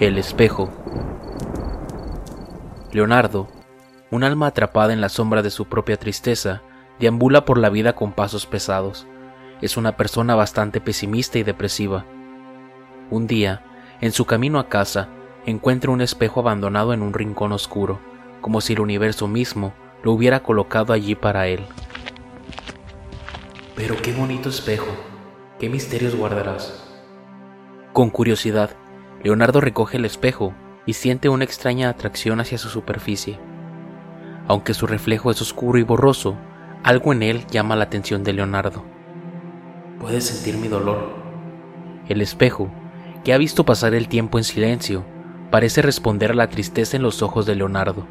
El espejo. Leonardo, un alma atrapada en la sombra de su propia tristeza, deambula por la vida con pasos pesados. Es una persona bastante pesimista y depresiva. Un día, en su camino a casa, encuentra un espejo abandonado en un rincón oscuro, como si el universo mismo lo hubiera colocado allí para él. Pero qué bonito espejo, qué misterios guardarás. Con curiosidad, Leonardo recoge el espejo y siente una extraña atracción hacia su superficie. Aunque su reflejo es oscuro y borroso, algo en él llama la atención de Leonardo. Puedes sentir mi dolor. El espejo, que ha visto pasar el tiempo en silencio, parece responder a la tristeza en los ojos de Leonardo.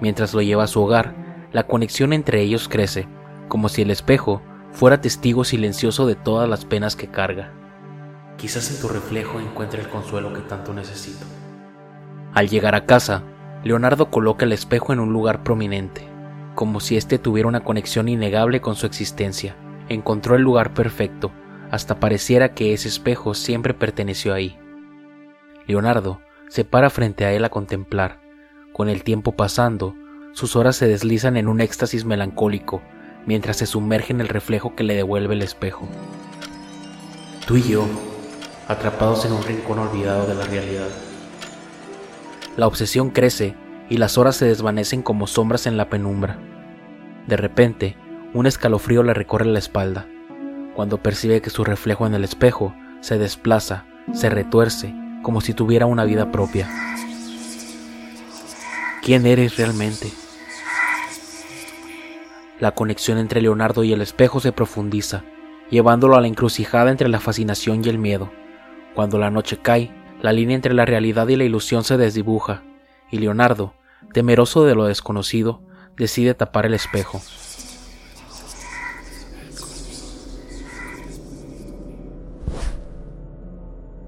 Mientras lo lleva a su hogar, la conexión entre ellos crece, como si el espejo fuera testigo silencioso de todas las penas que carga. Quizás en tu reflejo encuentre el consuelo que tanto necesito. Al llegar a casa, Leonardo coloca el espejo en un lugar prominente, como si éste tuviera una conexión innegable con su existencia. Encontró el lugar perfecto, hasta pareciera que ese espejo siempre perteneció ahí. Leonardo se para frente a él a contemplar. Con el tiempo pasando, sus horas se deslizan en un éxtasis melancólico, mientras se sumerge en el reflejo que le devuelve el espejo. Tú y yo, atrapados en un rincón olvidado de la realidad. La obsesión crece y las horas se desvanecen como sombras en la penumbra. De repente, un escalofrío le recorre la espalda, cuando percibe que su reflejo en el espejo se desplaza, se retuerce, como si tuviera una vida propia. ¿Quién eres realmente? La conexión entre Leonardo y el espejo se profundiza, llevándolo a la encrucijada entre la fascinación y el miedo. Cuando la noche cae, la línea entre la realidad y la ilusión se desdibuja, y Leonardo, temeroso de lo desconocido, decide tapar el espejo.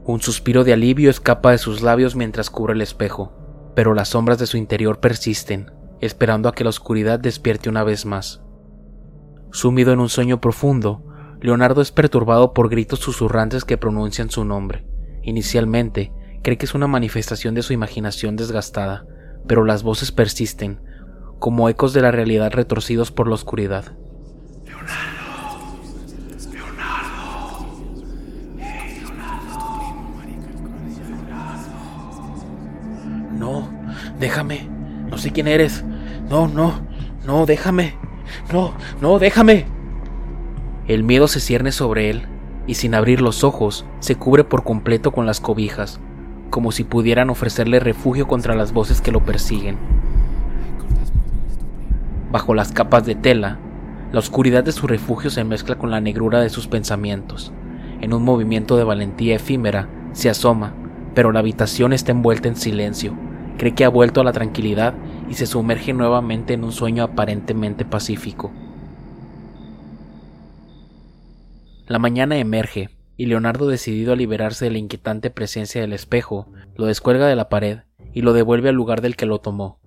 Un suspiro de alivio escapa de sus labios mientras cubre el espejo, pero las sombras de su interior persisten, esperando a que la oscuridad despierte una vez más. Sumido en un sueño profundo, Leonardo es perturbado por gritos susurrantes que pronuncian su nombre. Inicialmente, cree que es una manifestación de su imaginación desgastada, pero las voces persisten, como ecos de la realidad retorcidos por la oscuridad. Leonardo. Leonardo. No, déjame. No sé quién eres. No, no, no, déjame. No, no, déjame. El miedo se cierne sobre él y sin abrir los ojos se cubre por completo con las cobijas, como si pudieran ofrecerle refugio contra las voces que lo persiguen. Bajo las capas de tela, la oscuridad de su refugio se mezcla con la negrura de sus pensamientos. En un movimiento de valentía efímera, se asoma, pero la habitación está envuelta en silencio. Cree que ha vuelto a la tranquilidad y se sumerge nuevamente en un sueño aparentemente pacífico. La mañana emerge, y Leonardo, decidido a liberarse de la inquietante presencia del espejo, lo descuelga de la pared y lo devuelve al lugar del que lo tomó.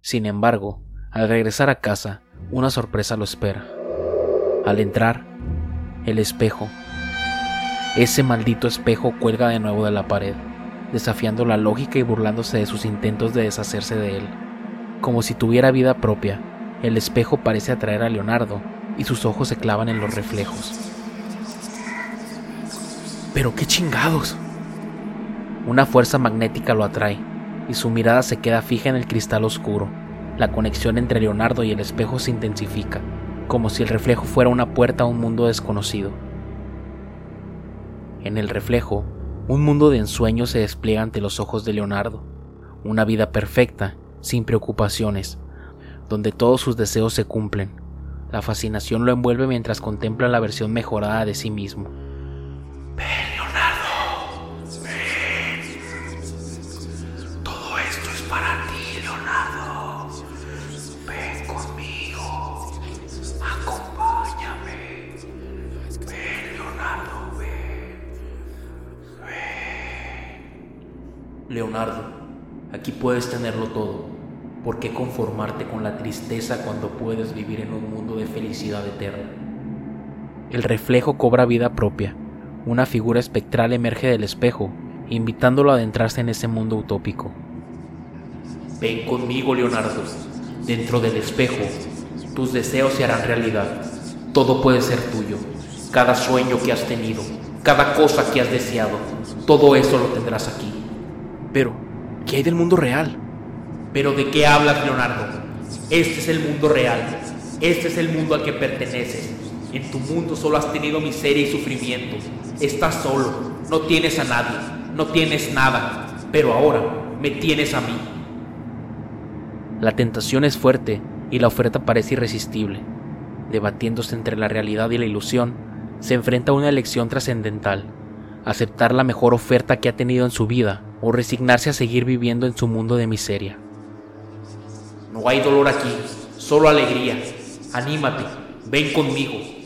Sin embargo, al regresar a casa, una sorpresa lo espera. Al entrar, el espejo. Ese maldito espejo cuelga de nuevo de la pared, desafiando la lógica y burlándose de sus intentos de deshacerse de él. Como si tuviera vida propia, el espejo parece atraer a Leonardo y sus ojos se clavan en los reflejos. Pero qué chingados. Una fuerza magnética lo atrae y su mirada se queda fija en el cristal oscuro. La conexión entre Leonardo y el espejo se intensifica, como si el reflejo fuera una puerta a un mundo desconocido. En el reflejo, un mundo de ensueño se despliega ante los ojos de Leonardo, una vida perfecta, sin preocupaciones, donde todos sus deseos se cumplen. La fascinación lo envuelve mientras contempla la versión mejorada de sí mismo. Leonardo, aquí puedes tenerlo todo. ¿Por qué conformarte con la tristeza cuando puedes vivir en un mundo de felicidad eterna? El reflejo cobra vida propia. Una figura espectral emerge del espejo, invitándolo a adentrarse en ese mundo utópico. Ven conmigo, Leonardo. Dentro del espejo, tus deseos se harán realidad. Todo puede ser tuyo. Cada sueño que has tenido, cada cosa que has deseado, todo eso lo tendrás aquí. Pero, ¿qué hay del mundo real? Pero ¿de qué hablas, Leonardo? Este es el mundo real. Este es el mundo al que perteneces. En tu mundo solo has tenido miseria y sufrimiento. Estás solo, no tienes a nadie, no tienes nada. Pero ahora me tienes a mí. La tentación es fuerte y la oferta parece irresistible. Debatiéndose entre la realidad y la ilusión, se enfrenta a una elección trascendental. Aceptar la mejor oferta que ha tenido en su vida o resignarse a seguir viviendo en su mundo de miseria. No hay dolor aquí, solo alegría. Anímate, ven conmigo.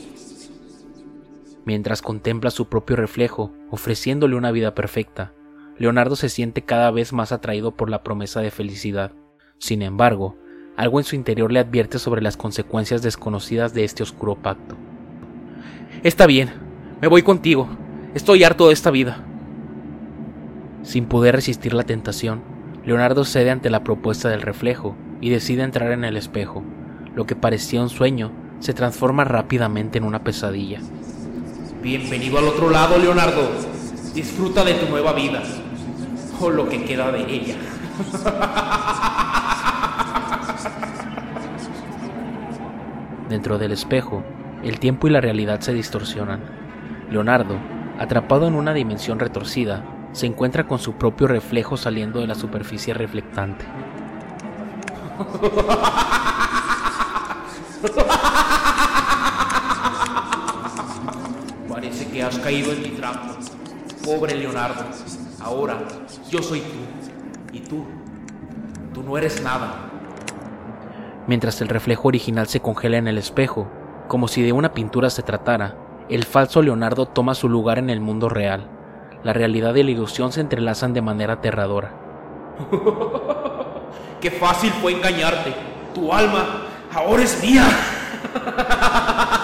Mientras contempla su propio reflejo, ofreciéndole una vida perfecta, Leonardo se siente cada vez más atraído por la promesa de felicidad. Sin embargo, algo en su interior le advierte sobre las consecuencias desconocidas de este oscuro pacto. Está bien, me voy contigo. Estoy harto de esta vida. Sin poder resistir la tentación, Leonardo cede ante la propuesta del reflejo y decide entrar en el espejo. Lo que parecía un sueño se transforma rápidamente en una pesadilla. Bienvenido al otro lado, Leonardo. Disfruta de tu nueva vida. O lo que queda de ella. Dentro del espejo, el tiempo y la realidad se distorsionan. Leonardo, atrapado en una dimensión retorcida, se encuentra con su propio reflejo saliendo de la superficie reflectante. Parece que has caído en mi trampa. Pobre Leonardo. Ahora yo soy tú. Y tú, tú no eres nada. Mientras el reflejo original se congela en el espejo, como si de una pintura se tratara, el falso Leonardo toma su lugar en el mundo real la realidad y la ilusión se entrelazan de manera aterradora. ¡Qué fácil fue engañarte! Tu alma ahora es mía.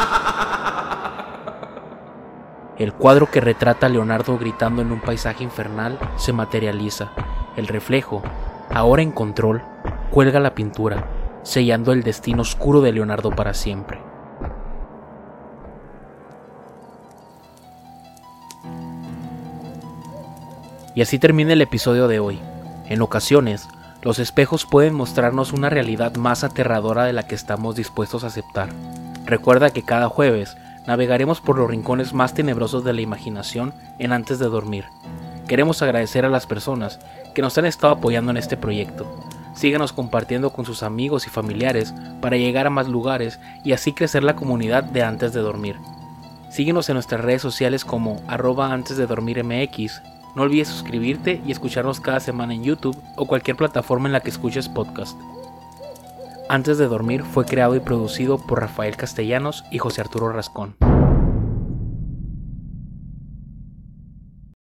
El cuadro que retrata a Leonardo gritando en un paisaje infernal se materializa. El reflejo, ahora en control, cuelga la pintura, sellando el destino oscuro de Leonardo para siempre. Y así termina el episodio de hoy. En ocasiones, los espejos pueden mostrarnos una realidad más aterradora de la que estamos dispuestos a aceptar. Recuerda que cada jueves navegaremos por los rincones más tenebrosos de la imaginación en antes de dormir. Queremos agradecer a las personas que nos han estado apoyando en este proyecto. Síganos compartiendo con sus amigos y familiares para llegar a más lugares y así crecer la comunidad de antes de dormir. Síguenos en nuestras redes sociales como arroba antes de dormir mx no olvides suscribirte y escucharnos cada semana en YouTube o cualquier plataforma en la que escuches podcast. Antes de dormir fue creado y producido por Rafael Castellanos y José Arturo Rascón.